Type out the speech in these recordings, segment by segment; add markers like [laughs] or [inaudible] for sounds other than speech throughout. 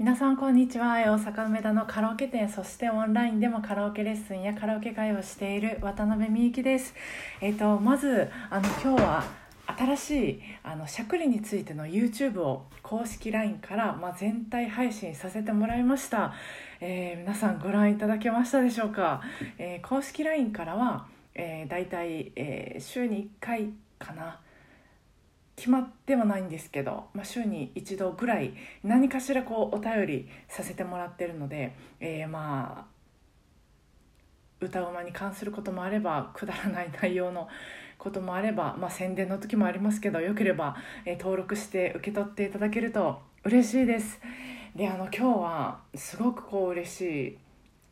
皆さんこんにちは。大阪梅田のカラオケ店そしてオンラインでもカラオケレッスンやカラオケ会をしている渡辺美幸です。えっ、とまずあの今日は新しいあのしゃくりについての YouTube を公式 LINE から、まあ、全体配信させてもらいました、えー、皆さんご覧いただけましたでしょうか、えー、公式 LINE からは、えー、大体、えー、週に1回かな。決まってはないんですけど、まあ、週に一度ぐらい何かしらこうお便りさせてもらってるので、えー、まあ歌うまに関することもあればくだらない内容のこともあれば、まあ、宣伝の時もありますけどよければ、えー、登録して受け取っていただけると嬉しいです。であの今日はすごくこう嬉しい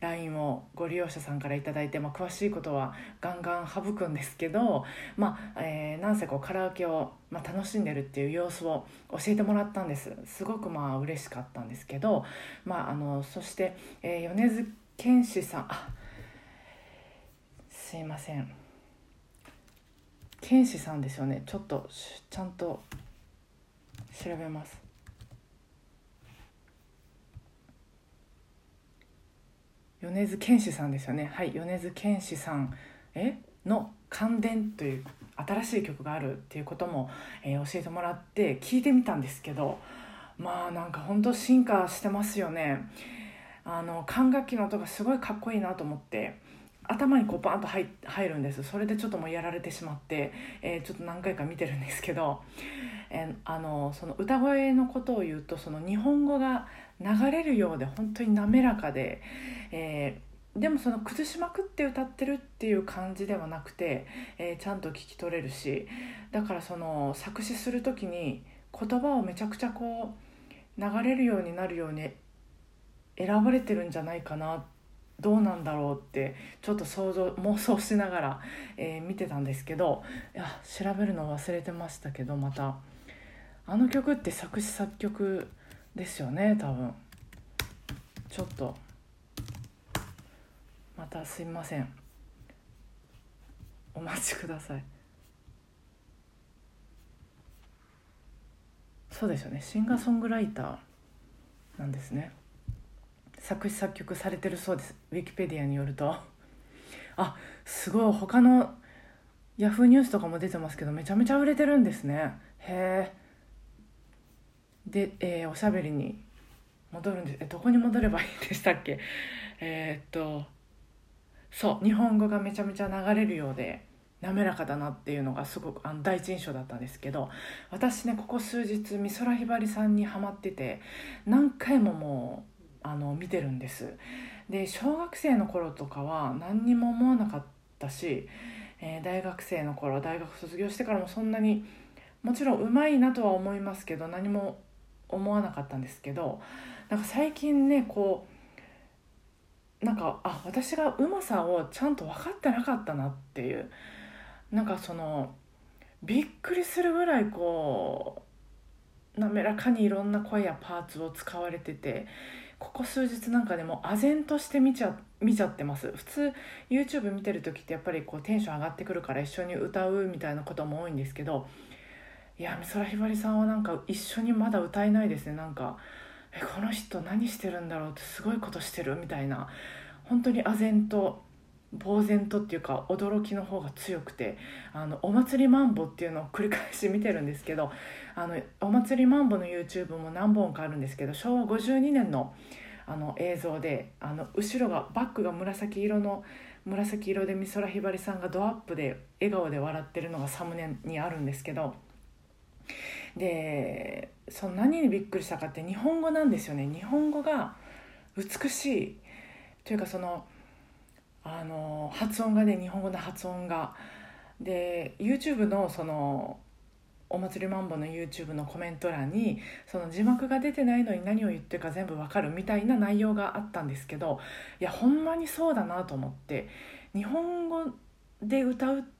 LINE をご利用者さんから頂いて、まあ、詳しいことはガンガン省くんですけど、まあえー、なんせこうカラオケを、まあ、楽しんでるっていう様子を教えてもらったんです。すごくまあ嬉しかったんですけど、まあ、あのそして、えー、米津玄師さんあすいません。剣士さんですよね。ちょっとちゃんと調べます。米津玄師さんですよね。はい米津玄師さんえの「感電」という新しい曲があるっていうことも、えー、教えてもらって聞いてみたんですけどまあなんか本当進化してますよね。あの管楽器の音がすごいかっこいいなと思って頭にこうバーンと入るんです。それでちょっともうやられてしまって、えー、ちょっと何回か見てるんですけど、えー、あのその歌声のことを言うとその日本語が流れるようで本当に滑らかで、えー、でもその崩しまくって歌ってるっていう感じではなくて、えー、ちゃんと聞き取れるしだからその作詞する時に言葉をめちゃくちゃこう流れるようになるように選ばれてるんじゃないかなどうなんだろうってちょっと想像妄想しながら、えー、見てたんですけどいや調べるの忘れてましたけどまた。あの曲って作詞作曲ですよね多分。ちょっと。またすいません。お待ちください。そうですよね。シンガーソングライターなんですね。作詞作曲されてるそうです。ウィキペディアによると。あすごい。他のヤフーニュースとかも出てますけどめちゃめちゃ売れてるんですね。へえで、えー、おしゃべりに戻るんです。えどこに戻ればいいでしたっけ？えー、っとそう日本語がめちゃめちゃ流れるようで滑らかだなっていうのがすごくあの第一印象だったんですけど私ねここ数日美空ひばりさんにはまってて何回ももうあの見てるんです。で小学生の頃とかは何にも思わなかったし、えー、大学生の頃大学卒業してからもそんなにもちろんうまいなとは思いますけど何も思わなかったんですけどなんか最近ねこうなんかあ私がうまさをちゃんと分かってなかったなっていうなんかそのびっくりするぐらいこう滑らかにいろんな声やパーツを使われててここ数日なんかでも唖然として見ちゃ見ちゃってます。普通 YouTube 見てる時ってやっぱりこうテンション上がってくるから一緒に歌うみたいなことも多いんですけどいや美空ひばりさんはなんか一緒にまだ歌えないですね。なんかえこの人何してるんだろうってすごいことしてるみたいな。本当に唖然と呆然とっていうか驚きの方が強くてあのお祭りマンボっていうのを繰り返し見てるんですけどあのお祭りマンボの YouTube も何本かあるんですけど昭和52年のあの映像であの後ろがバックが紫色の紫色で美空ひばりさんがドアップで笑顔で笑ってるのがサムネにあるんですけどでその何にびっくりしたかって日本語なんですよね。日本語が美しい。というかそのあの発音がね日本語の発音が。で YouTube のそのお祭りマンボの YouTube のコメント欄にその字幕が出てないのに何を言ってるか全部わかるみたいな内容があったんですけどいやほんまにそうだなと思って。日本語で歌うって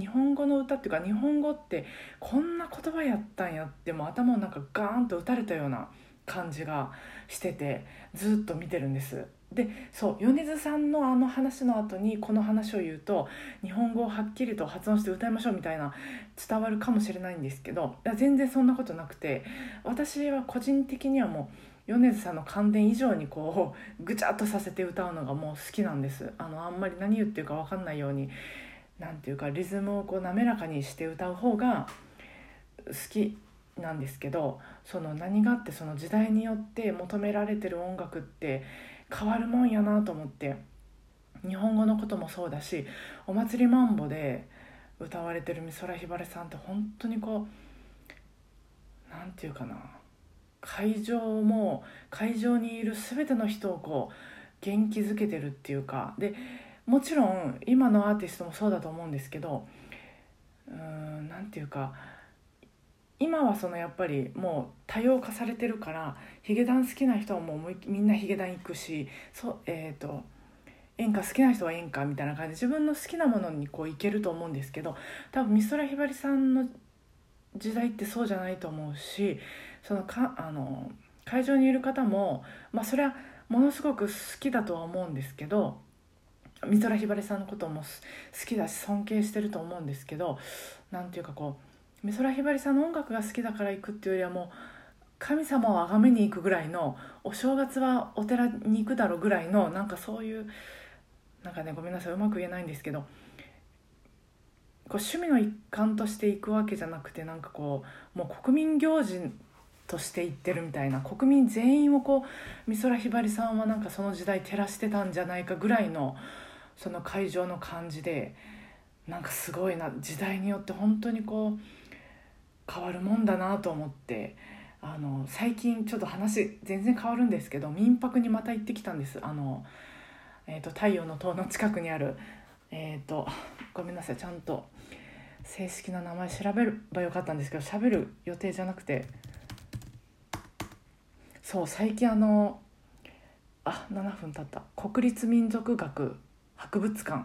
日本語の歌っていうか日本語ってこんな言葉やったんやっても頭をなんかガーンと打たれたような感じがしててずっと見てるんです。でそう米津さんのあの話の後にこの話を言うと日本語をはっきりと発音して歌いましょうみたいな伝わるかもしれないんですけど全然そんなことなくて私は個人的にはもう米津さんの感電以上にこうぐちゃっとさせて歌うのがもう好きなんです。あのあんまり何言ってるか分かんないように何ていうかリズムをこう滑らかにして歌う方が好きなんですけどその何があってその時代によって求められてる音楽って変わるもんやなと思って日本語のこともそうだし「お祭りマンボ」で歌われてる美空ひばりさんって本当にこう何て言うかな会場も会場にいる全ての人をこう元気づけてるっていうかでもちろん今のアーティストもそうだと思うんですけどうーん何て言うか今はそのやっぱりもう多様化されてるからヒゲダン好きな人はもうみんなヒゲダン行くしそうえっ、ー、と演歌好きな人は演歌みたいな感じで自分の好きなものにこういけると思うんですけど多分美空ひばりさんの時代ってそうじゃないと思うしそのかあの会場にいる方もまあそれはものすごく好きだとは思うんですけど美空ひばりさんのことも好きだし尊敬してると思うんですけど何て言うかこう美空ひばりさんの音楽が好きだから行くっていうよりはもう神様を崇めに行くぐらいのお正月はお寺に行くだろうぐらいのなんかそういうなんかねごめんなさいうまく言えないんですけどこう趣味の一環として行くわけじゃなくてなんかこうもう国民行事として行ってるみたいな国民全員をこう美空ひばりさんはなんかその時代照らしてたんじゃないかぐらいのその会場の感じでなんかすごいな時代によって本当にこう変わるもんだなと思ってあの最近ちょっと話全然変わるんですけど民泊にまた行ってきたんです。あの、えーと、太陽の塔の近くにあるえっ、ー、とごめんなさいちゃんと正式な名前調べればよかったんですけど喋る予定じゃなくて。そう最近あのあ7分経った。国立民族学博物館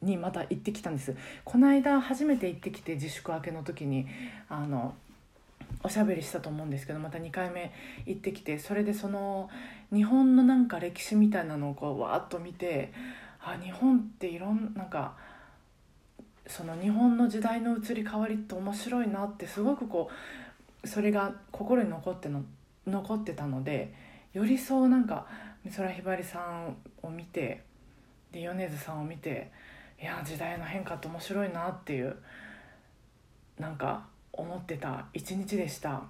にまた行ってきたんです。この間初めて行ってきて自粛明けの時にあのおしゃべりしたと思うんですけどまた2回目行ってきてそれでその日本のなんか歴史みたいなのをこうわーっと見てあ日本っていろんなんかその日本の時代の移り変わりって面白いなってすごくこうそれが心に残っての残ってたのでよりそうなんか美空ひばりさんを見てで米津さんを見ていや時代の変化って面白いなっていうなんか思ってた一日でした。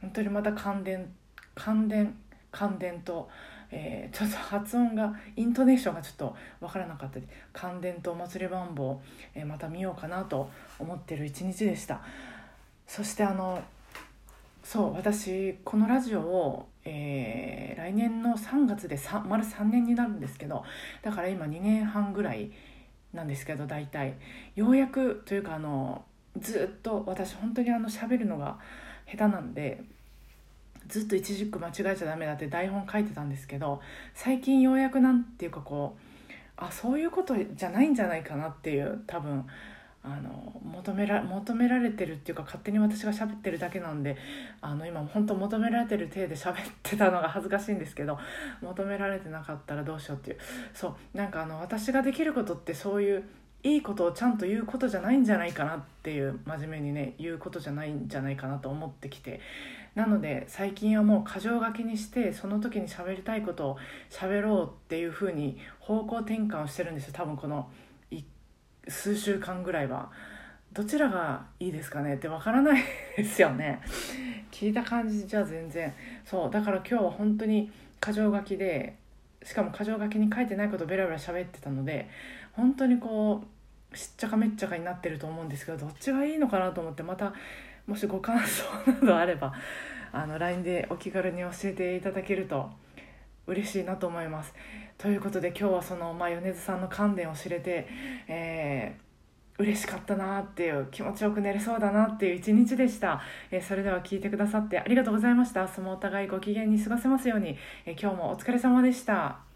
本当にまた感電感電感電と、えー、ちょっと発音がイントネーションがちょっと分からなかったり感電とお祭りバンボ、えー、また見ようかなと思ってる一日でした。そしてあのそう私このラジオを、えー、来年の3月で3丸3年になるんですけどだから今2年半ぐらいなんですけど大体。ようやくというかあのずっと私本当にあの喋るのが下手なんでずっと一軸間違えちゃダメだって台本書いてたんですけど最近ようやくなんていうかこうあそういうことじゃないんじゃないかなっていう多分あの求めら求められてるっていうか勝手に私が喋ってるだけなんであの今本当求められてる体で [laughs] 喋ってたのが恥ずかしいんですけど求められてなかったらどうしようっていう。そうなんかあの私ができることってそういういいことをちゃんと言うことじゃないんじゃないかなっていう真面目にね言うことじゃないんじゃないかなと思ってきて。なので最近はもう箇条書きにしてその時に喋りたいことを喋ろうっていうふうに方向転換をしてるんですよ。多分この数週間ぐらいは。どちらがいいですかねってわからないですよね聞いた感じじゃ全然そうだから今日は本当に箇条書きでしかも箇条書きに書いてないことベラベラ喋ってたので本当にこうしっちゃかめっちゃかになってると思うんですけどどっちがいいのかなと思ってまたもしご感想などあればあの LINE でお気軽に教えていただけると嬉しいなと思います。ということで今日はその、まあ、米津さんの観点を知れて、えー、嬉しかったなっていう気持ちよく寝れそうだなっていう一日でした、えー、それでは聞いてくださってありがとうございました。明日もお互いご機嫌に過ごせますように、えー、今日もお疲れ様でした。